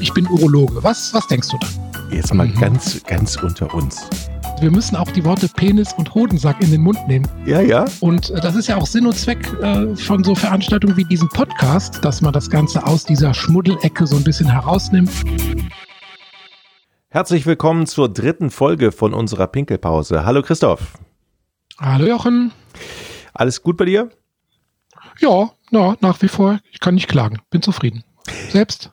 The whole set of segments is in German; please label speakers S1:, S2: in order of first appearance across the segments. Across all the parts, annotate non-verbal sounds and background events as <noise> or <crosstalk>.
S1: ich bin Urologe. Was, was denkst du dann?
S2: Jetzt mal mhm. ganz, ganz unter uns.
S1: Wir müssen auch die Worte Penis und Hodensack in den Mund nehmen.
S2: Ja, ja.
S1: Und äh, das ist ja auch Sinn und Zweck äh, von so Veranstaltungen wie diesem Podcast, dass man das Ganze aus dieser Schmuddelecke so ein bisschen herausnimmt.
S2: Herzlich willkommen zur dritten Folge von unserer Pinkelpause. Hallo Christoph.
S1: Hallo Jochen.
S2: Alles gut bei dir?
S1: Ja, ja, nach wie vor. Ich kann nicht klagen. Bin zufrieden. Selbst?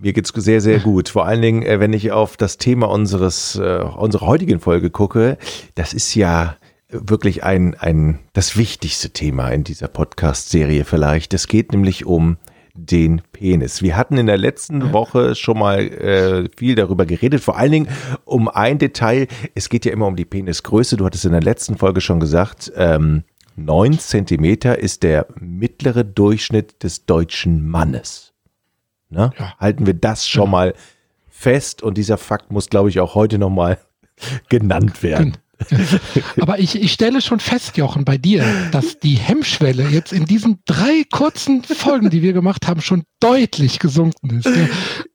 S2: Mir geht's sehr, sehr <laughs> gut. Vor allen Dingen, äh, wenn ich auf das Thema unseres, äh, unserer heutigen Folge gucke, das ist ja wirklich ein, ein, das wichtigste Thema in dieser Podcast-Serie vielleicht. Es geht nämlich um den Penis. Wir hatten in der letzten Woche schon mal äh, viel darüber geredet, vor allen Dingen um ein Detail. Es geht ja immer um die Penisgröße. Du hattest in der letzten Folge schon gesagt, ähm, 9 Zentimeter ist der mittlere Durchschnitt des deutschen Mannes. Ne? Ja. Halten wir das schon ja. mal fest und dieser Fakt muss, glaube ich, auch heute nochmal <laughs> genannt werden.
S1: Aber ich, ich stelle schon fest, Jochen, bei dir, dass die Hemmschwelle jetzt in diesen drei kurzen Folgen, die wir gemacht haben, schon deutlich gesunken ist.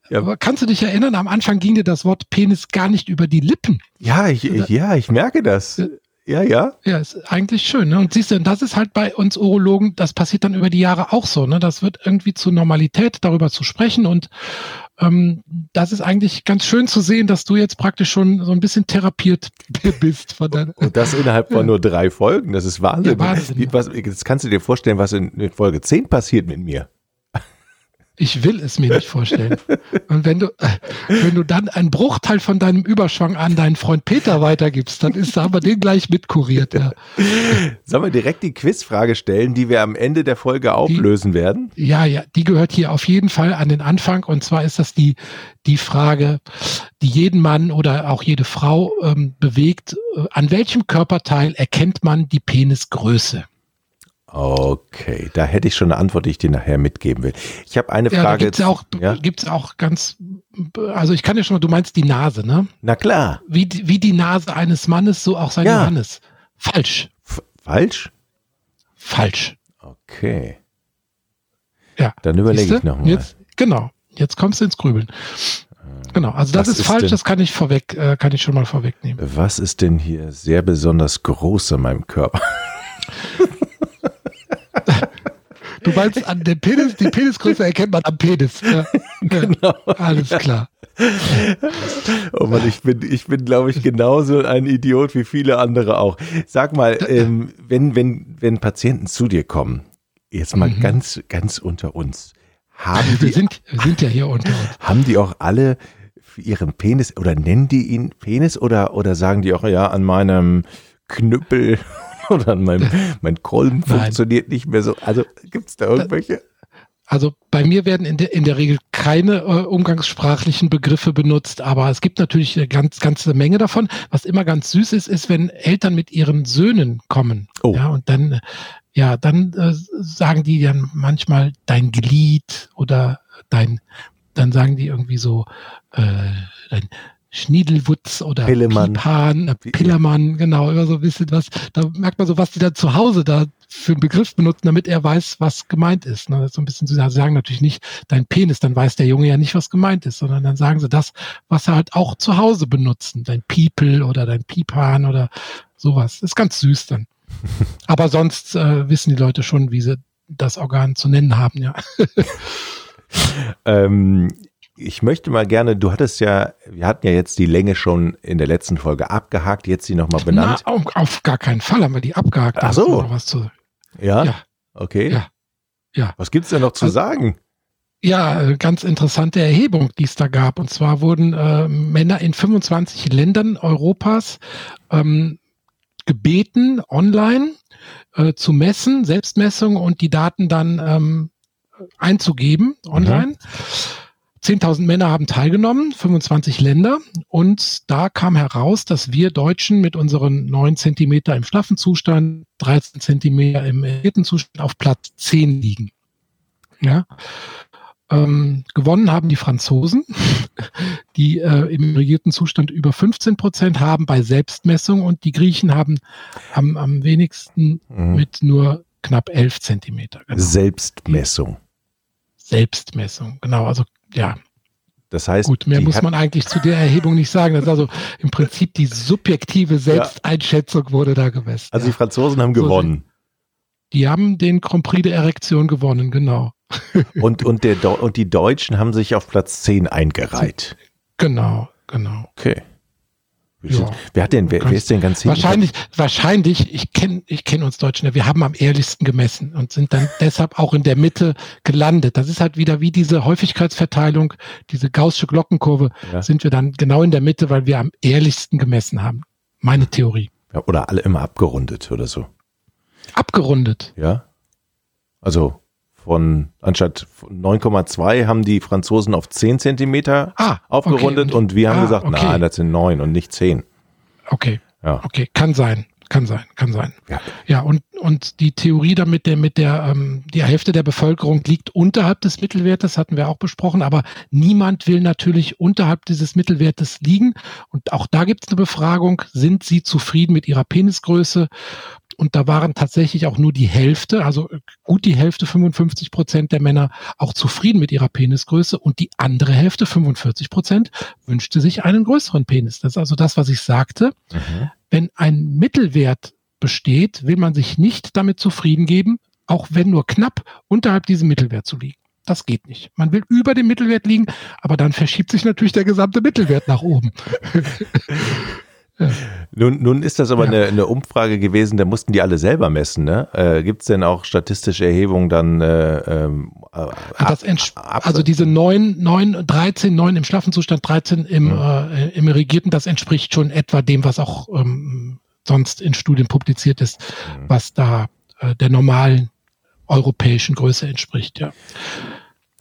S1: Ja. Aber kannst du dich erinnern, am Anfang ging dir das Wort Penis gar nicht über die Lippen.
S2: Ja, ich, ja, ich merke das. Ja, ja.
S1: Ja, ist eigentlich schön. Ne? Und siehst du, das ist halt bei uns Urologen, das passiert dann über die Jahre auch so. Ne? Das wird irgendwie zur Normalität, darüber zu sprechen. Und ähm, das ist eigentlich ganz schön zu sehen, dass du jetzt praktisch schon so ein bisschen therapiert <laughs> bist. Von
S2: deiner Und das innerhalb von nur drei Folgen. Das ist Wahnsinn. Ja, Wahnsinn. Wie, was, jetzt kannst du dir vorstellen, was in, in Folge 10 passiert mit mir.
S1: Ich will es mir nicht vorstellen. Und wenn du, wenn du dann einen Bruchteil von deinem Überschwang an deinen Freund Peter weitergibst, dann ist aber den gleich mitkuriert. Ja.
S2: Sollen wir direkt die Quizfrage stellen, die wir am Ende der Folge auflösen
S1: die,
S2: werden?
S1: Ja, ja, die gehört hier auf jeden Fall an den Anfang. Und zwar ist das die, die Frage, die jeden Mann oder auch jede Frau ähm, bewegt. An welchem Körperteil erkennt man die Penisgröße?
S2: Okay, da hätte ich schon eine Antwort, die ich dir nachher mitgeben will. Ich habe eine ja, Frage.
S1: Gibt es auch, ja? gibt's auch ganz, also ich kann ja schon mal, du meinst die Nase, ne?
S2: Na klar.
S1: Wie, wie die Nase eines Mannes, so auch sein ja. Johannes. Falsch.
S2: F falsch?
S1: Falsch.
S2: Okay.
S1: Ja.
S2: Dann überlege ich nochmal.
S1: Jetzt, genau. Jetzt kommst du ins Grübeln. Genau, also das ist, ist, falsch, denn, das kann ich vorweg, äh, kann ich schon mal vorwegnehmen.
S2: Was ist denn hier sehr besonders groß an meinem Körper? <laughs>
S1: Du meinst an dem Penis, die Penisgröße erkennt man am Penis. Ja. <laughs> Genau. Alles klar.
S2: Oh Mann, ich bin, ich bin, glaube ich, genauso ein Idiot wie viele andere auch. Sag mal, ähm, wenn, wenn, wenn Patienten zu dir kommen, jetzt mal mhm. ganz, ganz unter uns, haben
S1: die, wir sind, wir sind ja hier unter uns.
S2: Haben die auch alle für ihren Penis oder nennen die ihn Penis oder, oder sagen die auch, ja, an meinem Knüppel <laughs> oder mein, mein Kolben Nein. funktioniert nicht mehr so. Also gibt es da irgendwelche?
S1: Also bei mir werden in der, in der Regel keine äh, umgangssprachlichen Begriffe benutzt, aber es gibt natürlich eine ganz, ganze Menge davon. Was immer ganz süß ist, ist, wenn Eltern mit ihren Söhnen kommen. Oh. Ja, und dann, ja, dann äh, sagen die dann manchmal dein Glied oder dein, dann sagen die irgendwie so, äh, dein, Schniedelwutz oder
S2: Pillemann.
S1: Pipan, äh, Pillermann, genau, immer so ein bisschen was. Da merkt man so, was die da zu Hause da für einen Begriff benutzen, damit er weiß, was gemeint ist. Ne? So ein bisschen zu sagen natürlich nicht dein Penis, dann weiß der Junge ja nicht, was gemeint ist, sondern dann sagen sie das, was sie halt auch zu Hause benutzen. Dein People oder dein Pipan oder sowas. ist ganz süß dann. <laughs> Aber sonst äh, wissen die Leute schon, wie sie das Organ zu nennen haben, ja.
S2: ähm, ich möchte mal gerne, du hattest ja, wir hatten ja jetzt die Länge schon in der letzten Folge abgehakt, jetzt sie nochmal benannt.
S1: Na, auf, auf, gar keinen Fall haben wir die abgehakt.
S2: Ach so. Was zu, ja? ja? Okay.
S1: Ja. ja.
S2: Was gibt's denn noch zu also, sagen?
S1: Ja, ganz interessante Erhebung, die es da gab. Und zwar wurden äh, Männer in 25 Ländern Europas ähm, gebeten, online äh, zu messen, Selbstmessung und die Daten dann ähm, einzugeben online. Mhm. 10.000 Männer haben teilgenommen, 25 Länder. Und da kam heraus, dass wir Deutschen mit unseren 9 Zentimeter im schlaffen Zustand, 13 Zentimeter im erhöhten Zustand auf Platz 10 liegen. Ja. Ähm, gewonnen haben die Franzosen, <laughs> die äh, im regierten Zustand über 15 Prozent haben bei Selbstmessung und die Griechen haben am, am wenigsten mhm. mit nur knapp 11 Zentimeter.
S2: Genau. Selbstmessung.
S1: Selbstmessung, genau. Also ja,
S2: Das heißt,
S1: gut, mehr muss man eigentlich zu der Erhebung nicht sagen. Das ist also im Prinzip die subjektive Selbsteinschätzung wurde da gemessen.
S2: Also die Franzosen haben gewonnen.
S1: Die haben den Grand Prix der Erektion gewonnen, genau. <laughs>
S2: Und, und, der, und die Deutschen haben sich auf Platz 10 eingereiht.
S1: Genau, genau.
S2: Okay. Ja. Wer hat denn, wer, wer ist denn ganz
S1: hinten? Wahrscheinlich, wahrscheinlich, ich kenne ich kenn uns Deutschen, wir haben am ehrlichsten gemessen und sind dann deshalb auch in der Mitte gelandet. Das ist halt wieder wie diese Häufigkeitsverteilung, diese gaußsche Glockenkurve, ja. sind wir dann genau in der Mitte, weil wir am ehrlichsten gemessen haben. Meine Theorie.
S2: Ja, oder alle immer abgerundet oder so.
S1: Abgerundet?
S2: Ja. Also von anstatt 9,2 haben die Franzosen auf 10 Zentimeter ah, aufgerundet okay. und, und, wir haben ah, gesagt, okay. nein, das sind 9 und nicht 10.
S1: Okay. Ja. Okay, kann sein. Kann sein, kann sein. Ja, ja und, und die Theorie damit, der, mit der, ähm, die Hälfte der Bevölkerung liegt unterhalb des Mittelwertes, hatten wir auch besprochen, aber niemand will natürlich unterhalb dieses Mittelwertes liegen. Und auch da gibt es eine Befragung, sind sie zufrieden mit ihrer Penisgröße? Und da waren tatsächlich auch nur die Hälfte, also gut die Hälfte, 55 Prozent der Männer auch zufrieden mit ihrer Penisgröße und die andere Hälfte, 45 Prozent, wünschte sich einen größeren Penis. Das ist also das, was ich sagte. Mhm. Wenn ein Mittelwert besteht, will man sich nicht damit zufrieden geben, auch wenn nur knapp unterhalb diesem Mittelwert zu liegen. Das geht nicht. Man will über dem Mittelwert liegen, aber dann verschiebt sich natürlich der gesamte Mittelwert nach oben. <laughs>
S2: Nun, nun ist das aber ja. eine, eine, Umfrage gewesen, da mussten die alle selber messen. Ne? Äh, Gibt es denn auch statistische Erhebungen dann? Äh, ähm,
S1: äh, ab, also diese 9, 9, 13, 9 im schlaffen Zustand, 13 im, mhm. im Regierten, das entspricht schon etwa dem, was auch ähm, sonst in Studien publiziert ist, mhm. was da äh, der normalen europäischen Größe entspricht. Ja.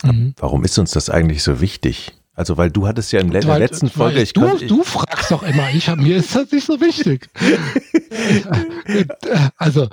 S2: Mhm. Warum ist uns das eigentlich so wichtig? Also, weil du hattest ja in der weil, letzten Folge.
S1: Ich du, ich, du fragst doch immer, ich hab, mir ist das nicht so wichtig. <laughs> also.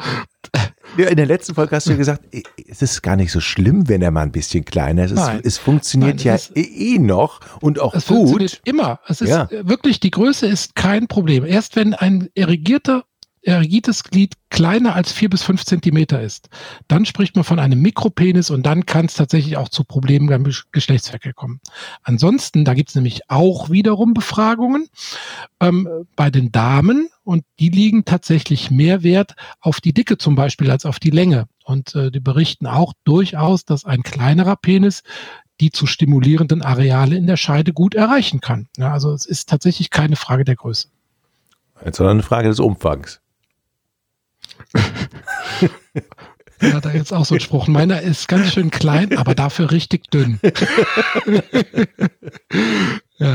S2: Ja, in der letzten Folge hast du ja gesagt, es ist gar nicht so schlimm, wenn er mal ein bisschen kleiner ist. Nein, es, es funktioniert nein, ja es eh noch und auch es gut. Funktioniert
S1: immer. Es ist ja. wirklich, die Größe ist kein Problem. Erst wenn ein irrigierter erigites Glied kleiner als vier bis fünf Zentimeter ist, dann spricht man von einem Mikropenis und dann kann es tatsächlich auch zu Problemen beim Geschlechtsverkehr kommen. Ansonsten, da gibt es nämlich auch wiederum Befragungen ähm, bei den Damen und die liegen tatsächlich mehr Wert auf die Dicke zum Beispiel als auf die Länge. Und äh, die berichten auch durchaus, dass ein kleinerer Penis die zu stimulierenden Areale in der Scheide gut erreichen kann. Ja, also es ist tatsächlich keine Frage der Größe.
S2: Sondern eine Frage des Umfangs. <laughs>
S1: Er hat da jetzt auch so einen Spruch. Meiner ist ganz schön klein, aber dafür richtig dünn. <laughs> ja.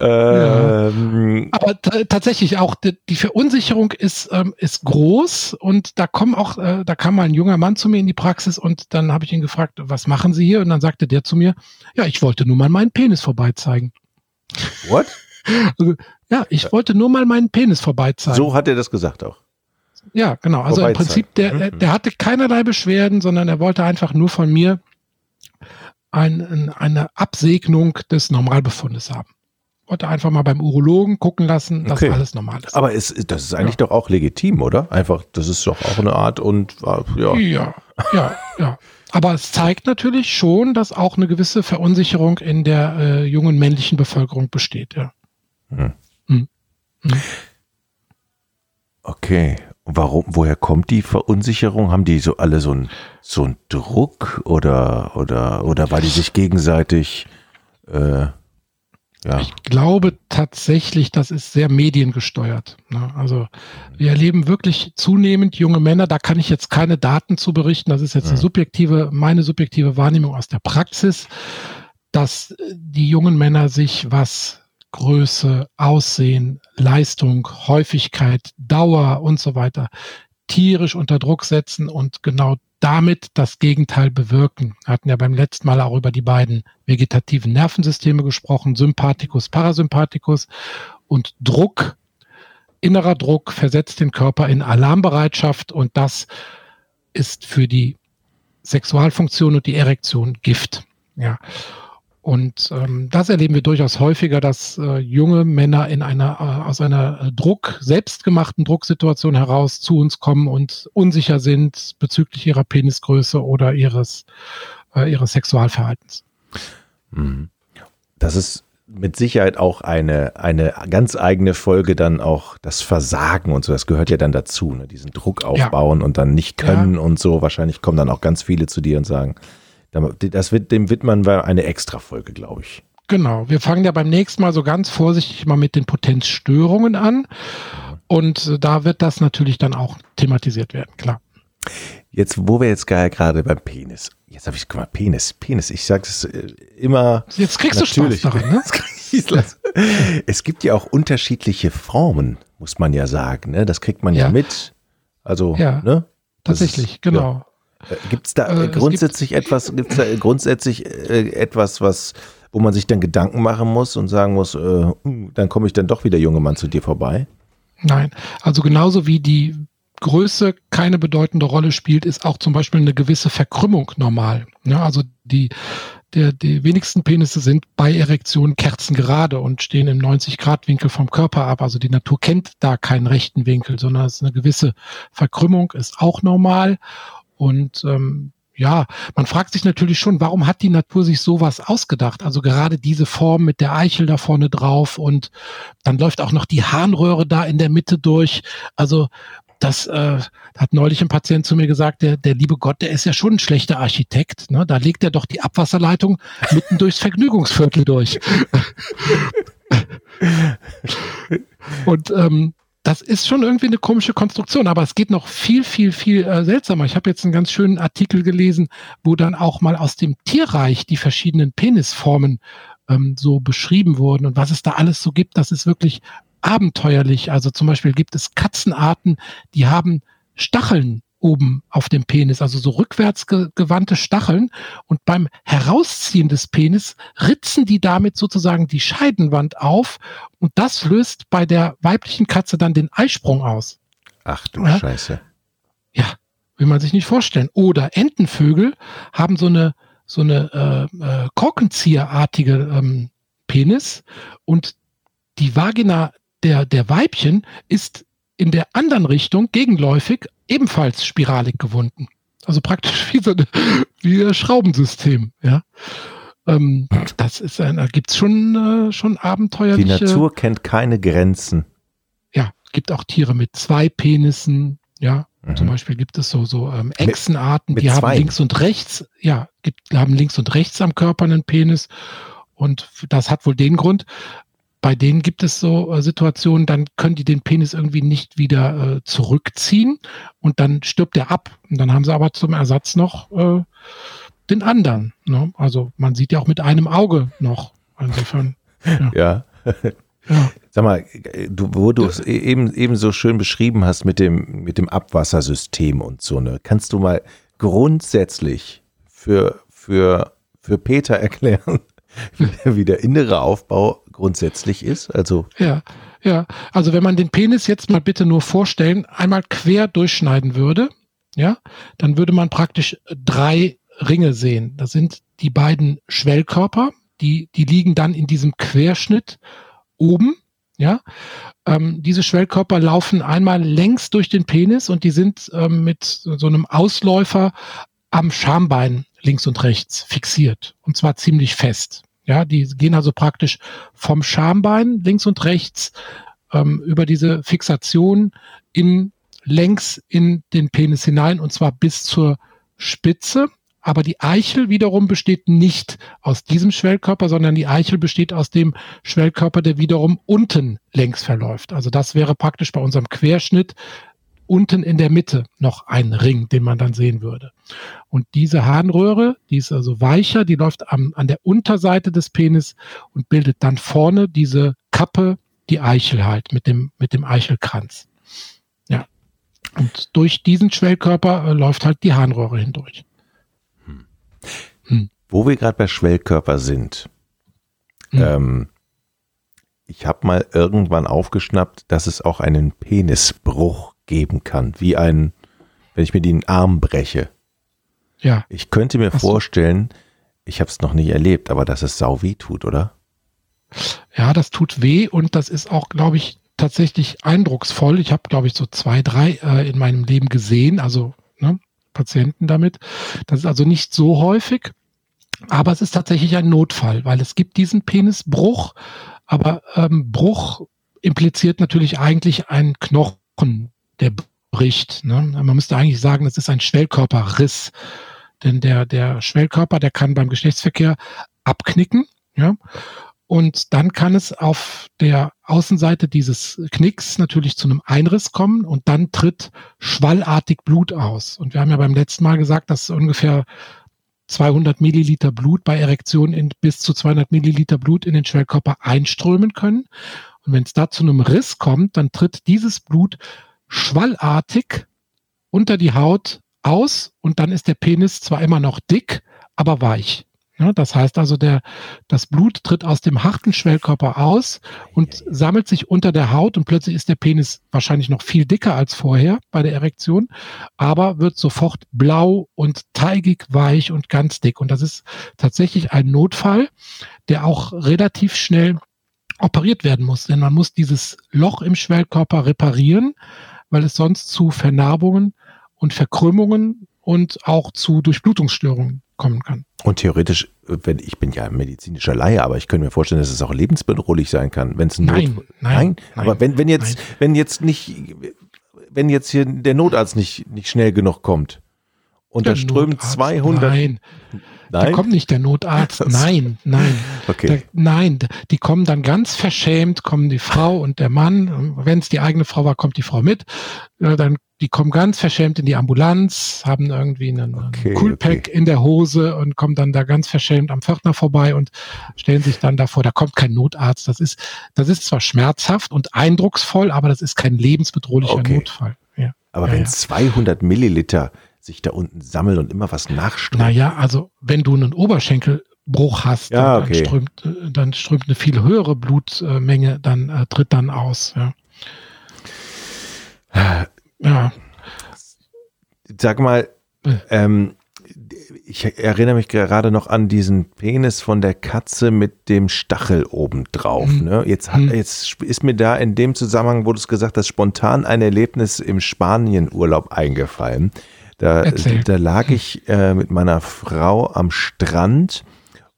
S1: Ähm. Aber tatsächlich auch die, die Verunsicherung ist, ähm, ist groß und da kommen auch, äh, da kam mal ein junger Mann zu mir in die Praxis und dann habe ich ihn gefragt, was machen Sie hier? Und dann sagte der zu mir, ja, ich wollte nur mal meinen Penis vorbeizeigen.
S2: What? <laughs>
S1: Also, ja, ich wollte nur mal meinen Penis vorbeizeigen.
S2: So hat er das gesagt auch.
S1: Ja, genau. Also im Prinzip, der, mhm. der hatte keinerlei Beschwerden, sondern er wollte einfach nur von mir ein, eine Absegnung des Normalbefundes haben. Wollte einfach mal beim Urologen gucken lassen, dass okay. alles normal ist.
S2: Aber ist, das ist eigentlich ja. doch auch legitim, oder? Einfach, das ist doch auch eine Art und
S1: äh, ja. Ja, ja, ja. Aber es zeigt natürlich schon, dass auch eine gewisse Verunsicherung in der äh, jungen männlichen Bevölkerung besteht, ja. Hm. Hm.
S2: Hm. Okay. Warum, woher kommt die Verunsicherung? Haben die so alle so einen so einen Druck oder, oder, oder weil die sich gegenseitig, äh,
S1: ja. Ich glaube tatsächlich, das ist sehr mediengesteuert. Ne? Also wir erleben wirklich zunehmend junge Männer, da kann ich jetzt keine Daten zu berichten, das ist jetzt eine subjektive, meine subjektive Wahrnehmung aus der Praxis, dass die jungen Männer sich, was Größe, Aussehen, Leistung, Häufigkeit, Dauer und so weiter tierisch unter Druck setzen und genau damit das Gegenteil bewirken. Wir hatten ja beim letzten Mal auch über die beiden vegetativen Nervensysteme gesprochen, Sympathikus, Parasympathikus und Druck, innerer Druck versetzt den Körper in Alarmbereitschaft und das ist für die Sexualfunktion und die Erektion Gift. Ja. Und ähm, das erleben wir durchaus häufiger, dass äh, junge Männer in einer äh, aus einer äh, Druck selbstgemachten Drucksituation heraus zu uns kommen und unsicher sind bezüglich ihrer Penisgröße oder ihres äh, ihres Sexualverhaltens.
S2: Mhm. Das ist mit Sicherheit auch eine, eine ganz eigene Folge dann auch das Versagen und so. Das gehört ja dann dazu, ne? diesen Druck aufbauen ja. und dann nicht können ja. und so. Wahrscheinlich kommen dann auch ganz viele zu dir und sagen, das wird, dem widmen wir eine extra Folge, glaube ich.
S1: Genau. Wir fangen ja beim nächsten Mal so ganz vorsichtig mal mit den Potenzstörungen an. Und da wird das natürlich dann auch thematisiert werden, klar.
S2: Jetzt, wo wir jetzt gerade beim Penis. Jetzt habe ich mal Penis, Penis. Ich sage es äh, immer.
S1: Jetzt kriegst natürlich. du Spaß daran,
S2: ne? <laughs> es gibt ja auch unterschiedliche Formen, muss man ja sagen. Ne? Das kriegt man ja, ja mit. Also,
S1: ja,
S2: ne?
S1: Tatsächlich, ist, genau.
S2: Ja. Gibt es da äh, grundsätzlich gibt etwas, gibt's da grundsätzlich äh, etwas, was, wo man sich dann Gedanken machen muss und sagen muss, äh, hm, dann komme ich dann doch wieder, junge Mann, zu dir vorbei?
S1: Nein, also genauso wie die Größe keine bedeutende Rolle spielt, ist auch zum Beispiel eine gewisse Verkrümmung normal. Ja, also die, der, die wenigsten Penisse sind bei Erektion kerzengerade und stehen im 90-Grad-Winkel vom Körper ab. Also die Natur kennt da keinen rechten Winkel, sondern es ist eine gewisse Verkrümmung, ist auch normal. Und ähm, ja, man fragt sich natürlich schon, warum hat die Natur sich sowas ausgedacht? Also gerade diese Form mit der Eichel da vorne drauf und dann läuft auch noch die Harnröhre da in der Mitte durch. Also das äh, hat neulich ein Patient zu mir gesagt, der, der liebe Gott, der ist ja schon ein schlechter Architekt. Ne? Da legt er doch die Abwasserleitung mitten durchs Vergnügungsviertel durch. <laughs> Und ähm, das ist schon irgendwie eine komische Konstruktion, aber es geht noch viel, viel, viel äh, seltsamer. Ich habe jetzt einen ganz schönen Artikel gelesen, wo dann auch mal aus dem Tierreich die verschiedenen Penisformen ähm, so beschrieben wurden und was es da alles so gibt. Das ist wirklich abenteuerlich. Also zum Beispiel gibt es Katzenarten, die haben Stacheln oben auf dem Penis, also so rückwärts gewandte Stacheln. Und beim Herausziehen des Penis ritzen die damit sozusagen die Scheidenwand auf. Und das löst bei der weiblichen Katze dann den Eisprung aus.
S2: Ach du ja? Scheiße.
S1: Ja, will man sich nicht vorstellen. Oder Entenvögel haben so eine, so eine äh, äh, Korkenzieherartige ähm, Penis und die Vagina der, der Weibchen ist in der anderen Richtung gegenläufig ebenfalls spiralig gewunden. Also praktisch <laughs> wie so ein, wie ein Schraubensystem, ja. Ähm, das ist ein, da gibt's schon, äh, schon abenteuerliche.
S2: Die Natur kennt keine Grenzen.
S1: Ja, gibt auch Tiere mit zwei Penissen, ja. Mhm. Zum Beispiel gibt es so, so ähm, Echsenarten, mit, mit die zwei. haben links und rechts, ja, gibt, haben links und rechts am Körper einen Penis. Und das hat wohl den Grund, bei denen gibt es so äh, Situationen, dann können die den Penis irgendwie nicht wieder äh, zurückziehen und dann stirbt er ab. Und dann haben sie aber zum Ersatz noch äh, den anderen. Ne? Also man sieht ja auch mit einem Auge noch. Insofern.
S2: Ja. ja. ja. Sag mal, du, wo du es eben, eben so schön beschrieben hast mit dem, mit dem Abwassersystem und so, ne? Kannst du mal grundsätzlich für, für, für Peter <laughs> erklären, wie der innere Aufbau grundsätzlich ist? Also
S1: ja, ja. Also wenn man den Penis jetzt mal bitte nur vorstellen, einmal quer durchschneiden würde, ja, dann würde man praktisch drei Ringe sehen. Das sind die beiden Schwellkörper, die, die liegen dann in diesem Querschnitt oben, ja. Ähm, diese Schwellkörper laufen einmal längs durch den Penis und die sind ähm, mit so einem Ausläufer am Schambein links und rechts fixiert und zwar ziemlich fest. Ja, die gehen also praktisch vom Schambein links und rechts ähm, über diese Fixation in längs in den Penis hinein und zwar bis zur Spitze. Aber die Eichel wiederum besteht nicht aus diesem Schwellkörper, sondern die Eichel besteht aus dem Schwellkörper, der wiederum unten längs verläuft. Also das wäre praktisch bei unserem Querschnitt unten in der Mitte noch ein Ring, den man dann sehen würde. Und diese Harnröhre, die ist also weicher, die läuft am, an der Unterseite des Penis und bildet dann vorne diese Kappe, die Eichel halt mit dem, mit dem Eichelkranz. Ja. Und durch diesen Schwellkörper äh, läuft halt die Harnröhre hindurch.
S2: Hm. Hm. Wo wir gerade bei Schwellkörper sind, hm. ähm, ich habe mal irgendwann aufgeschnappt, dass es auch einen Penisbruch geben kann, wie ein, wenn ich mir den Arm breche.
S1: Ja.
S2: Ich könnte mir Hast vorstellen, du? ich habe es noch nicht erlebt, aber dass es sau weh tut, oder?
S1: Ja, das tut weh und das ist auch, glaube ich, tatsächlich eindrucksvoll. Ich habe, glaube ich, so zwei, drei äh, in meinem Leben gesehen, also ne, Patienten damit. Das ist also nicht so häufig. Aber es ist tatsächlich ein Notfall, weil es gibt diesen Penisbruch, aber ähm, Bruch impliziert natürlich eigentlich einen Knochen, der bricht. Ne? Man müsste eigentlich sagen, es ist ein Schwellkörperriss. Denn der, der Schwellkörper, der kann beim Geschlechtsverkehr abknicken. Ja? Und dann kann es auf der Außenseite dieses Knicks natürlich zu einem Einriss kommen und dann tritt schwallartig Blut aus. Und wir haben ja beim letzten Mal gesagt, dass ungefähr 200 Milliliter Blut bei Erektion in bis zu 200 Milliliter Blut in den Schwellkörper einströmen können. Und wenn es da zu einem Riss kommt, dann tritt dieses Blut schwallartig unter die Haut aus und dann ist der Penis zwar immer noch dick, aber weich. Ja, das heißt also, der, das Blut tritt aus dem harten Schwellkörper aus und sammelt sich unter der Haut und plötzlich ist der Penis wahrscheinlich noch viel dicker als vorher bei der Erektion, aber wird sofort blau und teigig weich und ganz dick. Und das ist tatsächlich ein Notfall, der auch relativ schnell operiert werden muss, denn man muss dieses Loch im Schwellkörper reparieren, weil es sonst zu Vernarbungen und Verkrümmungen und auch zu Durchblutungsstörungen kommen kann.
S2: Und theoretisch, wenn ich bin ja medizinischer Laie, aber ich könnte mir vorstellen, dass es auch lebensbedrohlich sein kann, wenn es ein
S1: nein,
S2: Not
S1: nein, nein,
S2: aber wenn wenn jetzt
S1: nein.
S2: wenn jetzt nicht wenn jetzt hier der Notarzt nicht nicht schnell genug kommt und da
S1: Der
S2: strömen
S1: Notarzt,
S2: 200
S1: Nein, da
S2: Nein?
S1: kommt nicht der Notarzt. <laughs> Nein, nein.
S2: Okay.
S1: Da, nein, die kommen dann ganz verschämt, kommen die Frau und der Mann. Wenn es die eigene Frau war, kommt die Frau mit. Dann die kommen ganz verschämt in die Ambulanz, haben irgendwie einen,
S2: Okay,
S1: Coolpack
S2: okay.
S1: in der Hose und kommen dann da ganz verschämt am Pförtner vorbei und stellen sich dann davor. Da kommt kein Notarzt. Das ist, das ist zwar schmerzhaft und eindrucksvoll, aber das ist kein lebensbedrohlicher
S2: Okay.
S1: Notfall. Ja.
S2: aber
S1: Ja,
S2: wenn
S1: ja.
S2: 200 Milliliter sich da unten sammeln und immer was nachströmt.
S1: Naja, also wenn du einen Oberschenkelbruch hast,
S2: Ja,
S1: dann,
S2: okay.
S1: strömt, äh, dann strömt eine viel höhere Blutmenge, dann äh, tritt dann aus. Ja. ja.
S2: Sag mal,
S1: Äh.
S2: ähm, ich erinnere mich gerade noch an diesen Penis von der Katze mit dem Stachel oben drauf.
S1: Hm.
S2: Ne? Jetzt, hat,
S1: Hm.
S2: jetzt ist mir da in dem Zusammenhang, wo du es gesagt hast, spontan ein Erlebnis im Spanienurlaub eingefallen. Da,
S1: Erzähl.
S2: da lag ich äh, mit meiner Frau am Strand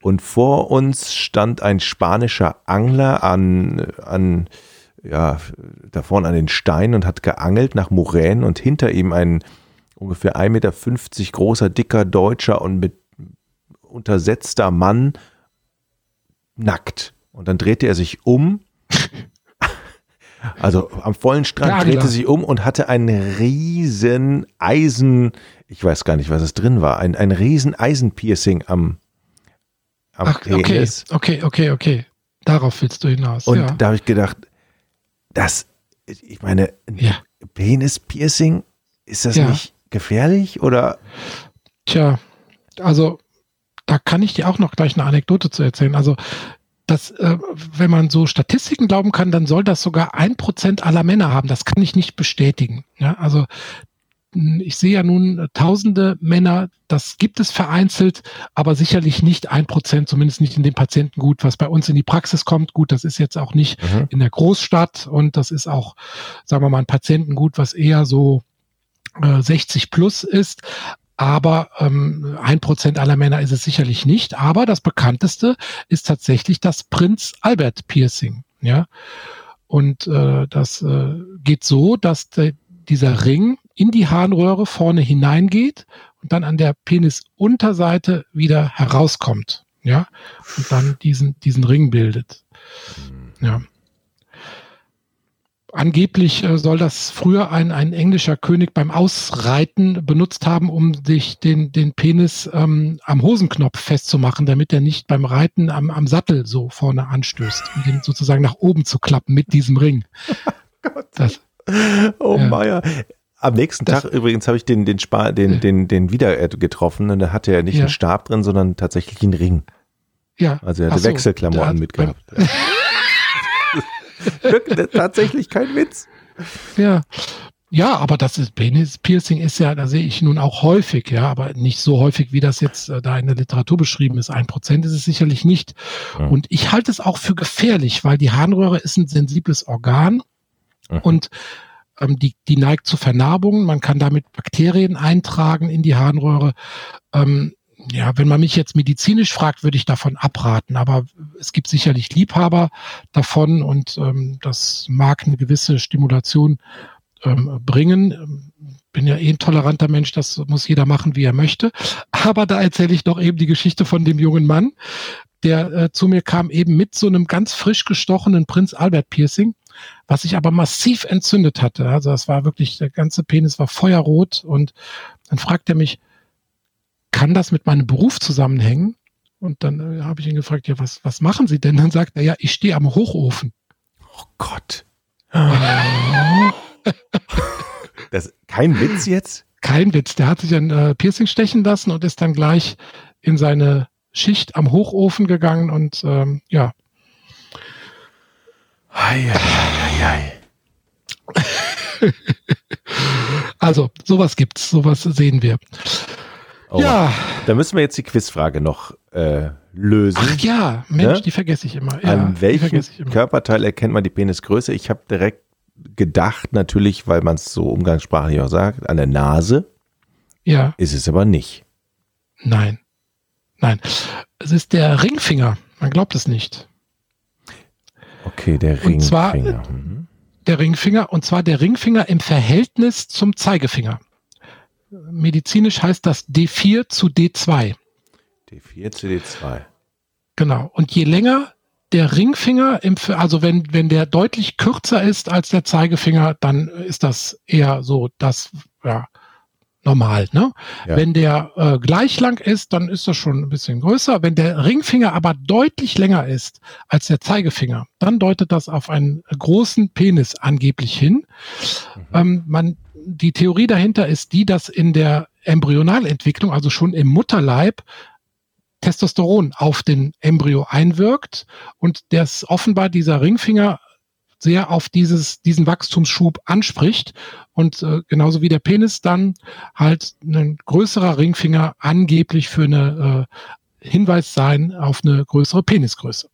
S2: und vor uns stand ein spanischer Angler an, an ja, da vorne an den Steinen und hat geangelt nach Muränen und hinter ihm ein ungefähr 1,50 Meter großer, dicker Deutscher und mit untersetzter Mann nackt. Und dann drehte er sich um. Also am vollen Strand drehte sich um und hatte einen riesen Eisen, ich weiß gar nicht, was es drin war, ein, ein riesen Eisenpiercing am, am
S1: Ach, okay,
S2: Penis.
S1: okay, okay, okay. Darauf willst du hinaus.
S2: Und
S1: ja.
S2: da habe ich gedacht, das, ich meine, ein
S1: ja.
S2: Penis-Piercing, ist das
S1: Ja.
S2: nicht gefährlich oder?
S1: Tja, also da kann ich dir auch noch gleich eine Anekdote zu erzählen. Also das, äh, wenn man so Statistiken glauben kann, dann soll das sogar ein Prozent aller Männer haben. Das kann ich nicht bestätigen. Ja, also ich sehe ja nun äh, tausende Männer, das gibt es vereinzelt, aber sicherlich nicht ein Prozent, zumindest nicht in dem Patientengut, was bei uns in die Praxis kommt. Gut, das ist jetzt auch nicht
S2: Mhm.
S1: in der Großstadt und das ist auch, sagen wir mal, ein Patientengut, was eher so äh, 60 plus ist. Aber ähm, ein Prozent aller Männer ist es sicherlich nicht. Aber das bekannteste ist tatsächlich das Prinz Albert Piercing. Ja, und äh, das äh, geht so, dass de, dieser Ring in die Harnröhre vorne hineingeht und dann an der Penisunterseite wieder herauskommt. Ja, und dann diesen diesen Ring bildet. Ja. Angeblich äh, soll das früher ein, ein englischer König beim Ausreiten benutzt haben, um sich den, den Penis ähm, am Hosenknopf festzumachen, damit er nicht beim Reiten am, am Sattel so vorne anstößt, um den sozusagen nach oben zu klappen mit diesem Ring. <laughs> Das,
S2: Oh
S1: Ja.
S2: Meier. Am nächsten
S1: Das-
S2: Tag übrigens habe ich den, den, Spa, den, den, den wieder äh, getroffen und da hatte er nicht
S1: Ja.
S2: einen Stab drin, sondern tatsächlich einen Ring.
S1: ja.
S2: Also er hatte
S1: so,
S2: Wechselklamotten mitgehabt. <laughs> <laughs> Wirklich, Tatsächlich kein Witz.
S1: Ja. Ja, aber das ist Penis Piercing ist ja, da sehe ich nun auch häufig, ja, aber nicht so häufig, wie das jetzt äh, da in der Literatur beschrieben ist. Ein Prozent ist es sicherlich nicht.
S2: Ja.
S1: Und ich halte es auch für gefährlich, weil die Harnröhre ist ein sensibles Organ
S2: Mhm.
S1: und ähm, die, die neigt zu Vernarbungen. Man kann damit Bakterien eintragen in die Harnröhre. Ähm, ja, wenn man mich jetzt medizinisch fragt, würde ich davon abraten. Aber es gibt sicherlich Liebhaber davon und ähm, das mag eine gewisse Stimulation ähm, bringen. Bin ja eh ein toleranter Mensch, das muss jeder machen, wie er möchte. Aber da erzähle ich noch eben die Geschichte von dem jungen Mann, der äh, zu mir kam, eben mit so einem ganz frisch gestochenen Prinz Albert Piercing, was sich aber massiv entzündet hatte. Also das war wirklich, der ganze Penis war feuerrot und dann fragt er mich, kann das mit meinem Beruf zusammenhängen? Und dann äh, habe ich ihn gefragt, ja, was, was machen Sie denn? Dann sagt er, ja, ich stehe am Hochofen.
S2: Oh Gott. <laughs> das, kein Witz jetzt?
S1: Kein Witz. Der hat sich ein äh, Piercing stechen lassen und ist dann gleich in seine Schicht am Hochofen gegangen und ähm, ja.
S2: Ei, ei, ei,
S1: ei. <laughs> also, sowas gibt's, sowas sehen wir.
S2: Oh, ja. Da müssen wir jetzt die Quizfrage noch äh, lösen. Ach
S1: ja, Mensch, ne? die vergesse ich immer. Ja,
S2: An welchem Körperteil erkennt man die Penisgröße? Ich habe direkt gedacht, natürlich, weil man es so umgangssprachlich auch sagt, an der Nase.
S1: Ja.
S2: Ist es aber nicht.
S1: Nein. Nein. Es ist der Ringfinger. Man glaubt es nicht.
S2: Okay, der Ringfinger. Und
S1: zwar mhm. der Ringfinger und zwar der Ringfinger im Verhältnis zum Zeigefinger. Medizinisch heißt das D4 zu D2.
S2: D4 zu D2.
S1: Genau. Und je länger der Ringfinger, im, also wenn, wenn der deutlich kürzer ist als der Zeigefinger, dann ist das eher so das, ja, normal. Ne? Ja. Wenn der äh, gleich lang ist, dann ist das schon ein bisschen größer. Wenn der Ringfinger aber deutlich länger ist als der Zeigefinger, dann deutet das auf einen großen Penis angeblich hin. Mhm. Ähm, man, die Theorie dahinter ist die, dass in der Embryonalentwicklung, also schon im Mutterleib, Testosteron auf den Embryo einwirkt und das offenbar dieser Ringfinger sehr auf dieses, diesen Wachstumsschub anspricht und äh, genauso wie der Penis dann halt ein größerer Ringfinger angeblich für eine äh, Hinweis sein auf eine größere Penisgröße.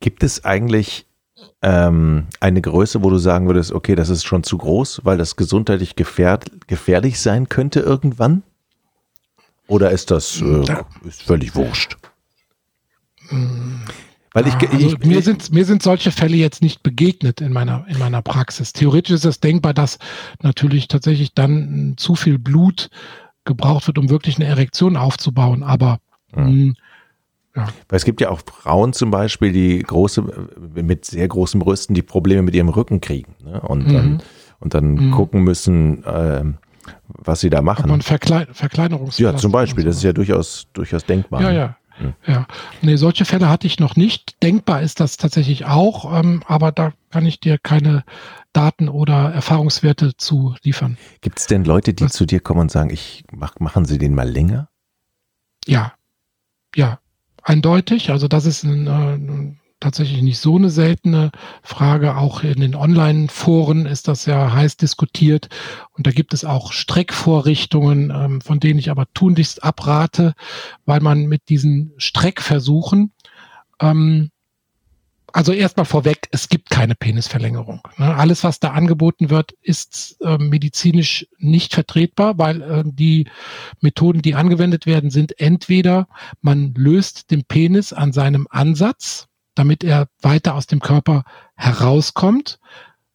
S2: Gibt es eigentlich ähm, eine Größe, wo du sagen würdest, okay, das ist schon zu groß, weil das gesundheitlich gefährd, gefährlich sein könnte irgendwann? Oder ist das äh, ist völlig wurscht?
S1: Weil ich, also ich, mir, sind, mir sind solche Fälle jetzt nicht begegnet in meiner, in meiner Praxis. Theoretisch ist es denkbar, dass natürlich tatsächlich dann zu viel Blut gebraucht wird, um wirklich eine Erektion aufzubauen. Aber
S2: ja. Mh, hm, ja. Weil es gibt ja auch Frauen zum Beispiel, die große, mit sehr großen Brüsten, die Probleme mit ihrem Rücken kriegen. Ne? Und, mhm. dann, und dann mhm. gucken müssen, äh, was sie da machen. Aber
S1: ein Verklein Verkleinerungs
S2: Ja, zum Beispiel, das ist ja durchaus, durchaus denkbar.
S1: Ja, ja. Hm. Ja, nee, solche Fälle hatte ich noch nicht. Denkbar ist das tatsächlich auch, ähm, aber da kann ich dir keine Daten oder Erfahrungswerte zu liefern.
S2: Gibt es denn Leute, die Was? zu dir kommen und sagen, ich mach, machen Sie den mal länger?
S1: Ja, ja, eindeutig. Also das ist ein, äh, ein tatsächlich nicht so eine seltene Frage. Auch in den Online-Foren ist das ja heiß diskutiert. Und da gibt es auch Streckvorrichtungen, ähm, von denen ich aber tunlichst abrate, weil man mit diesen Streckversuchen ähm, also erstmal vorweg, es gibt keine Penisverlängerung. Ne? Alles, was da angeboten wird, ist äh, medizinisch nicht vertretbar, weil äh, die Methoden, die angewendet werden, sind entweder man löst den Penis an seinem Ansatz, damit er weiter aus dem Körper herauskommt.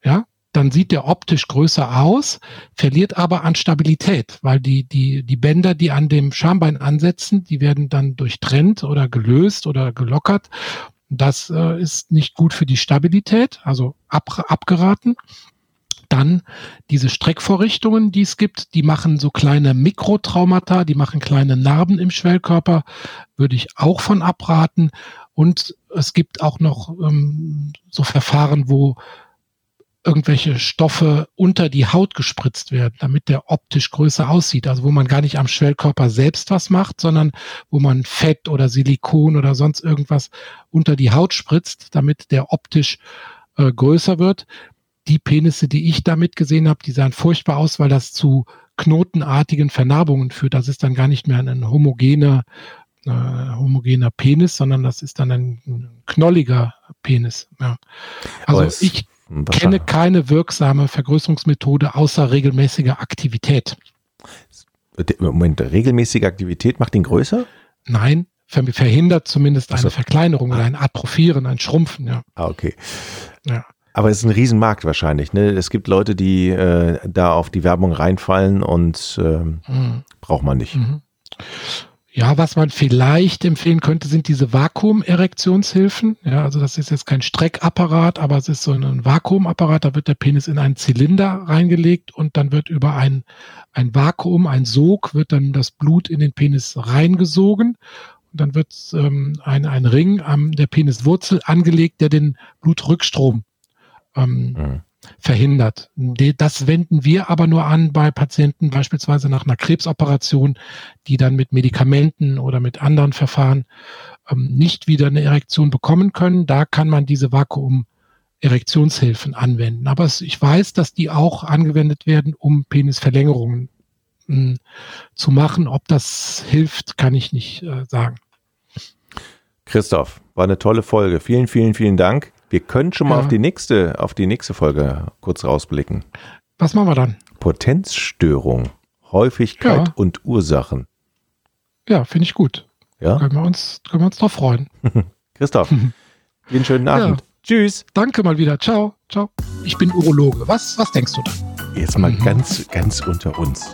S1: Ja, dann sieht der optisch größer aus, verliert aber an Stabilität, weil die, die, die Bänder, die an dem Schambein ansetzen, die werden dann durchtrennt oder gelöst oder gelockert. Das äh, ist nicht gut für die Stabilität, also ab, abgeraten. Dann diese Streckvorrichtungen, die es gibt, die machen so kleine Mikrotraumata, die machen kleine Narben im Schwellkörper, würde ich auch von abraten. Und es gibt auch noch ähm, so Verfahren, wo irgendwelche Stoffe unter die Haut gespritzt werden, damit der optisch größer aussieht. Also wo man gar nicht am Schwellkörper selbst was macht, sondern wo man Fett oder Silikon oder sonst irgendwas unter die Haut spritzt, damit der optisch äh, größer wird. Die Penisse, die ich damit gesehen habe, die sahen furchtbar aus, weil das zu knotenartigen Vernarbungen führt. Das ist dann gar nicht mehr ein homogener äh, homogener Penis, sondern das ist dann ein knolliger Penis. Ja. Also ich kenne keine wirksame Vergrößerungsmethode außer regelmäßiger Aktivität.
S2: Moment, regelmäßige Aktivität macht ihn größer?
S1: Nein, verhindert zumindest eine so. Verkleinerung oder ein Atrophieren, ein Schrumpfen, ja.
S2: Ah, okay. Ja. Aber es ist ein Riesenmarkt wahrscheinlich. Ne? Es gibt Leute, die äh, da auf die Werbung reinfallen und äh, mhm. braucht man nicht. Mhm.
S1: Ja, was man vielleicht empfehlen könnte, sind diese Vakuum-Erektionshilfen. Ja, also das ist jetzt kein Streckapparat, aber es ist so ein Vakuumapparat. Da wird der Penis in einen Zylinder reingelegt und dann wird über ein, ein Vakuum, ein Sog, wird dann das Blut in den Penis reingesogen. Und dann wird ähm, ein, ein Ring an der Peniswurzel angelegt, der den Blutrückstrom ähm, mhm verhindert. Das wenden wir aber nur an bei Patienten beispielsweise nach einer Krebsoperation, die dann mit Medikamenten oder mit anderen Verfahren ähm, nicht wieder eine Erektion bekommen können. Da kann man diese Vakuum-Erektionshilfen anwenden. Aber ich weiß, dass die auch angewendet werden, um Penisverlängerungen hm, zu machen. Ob das hilft, kann ich nicht äh, sagen.
S2: Christoph, war eine tolle Folge. Vielen, vielen, vielen Dank. Wir können schon mal ja. auf die nächste, auf die nächste Folge kurz rausblicken.
S1: Was machen wir dann?
S2: Potenzstörung, Häufigkeit ja. und Ursachen.
S1: Ja, finde ich gut. Ja. Können wir uns, können wir uns drauf freuen. <laughs>
S2: Christoph, <laughs> einen schönen Abend. Ja.
S1: Tschüss. Danke mal wieder. Ciao. Ciao. Ich bin Urologe. Was, was denkst du da?
S2: Jetzt mal mhm. ganz, ganz unter uns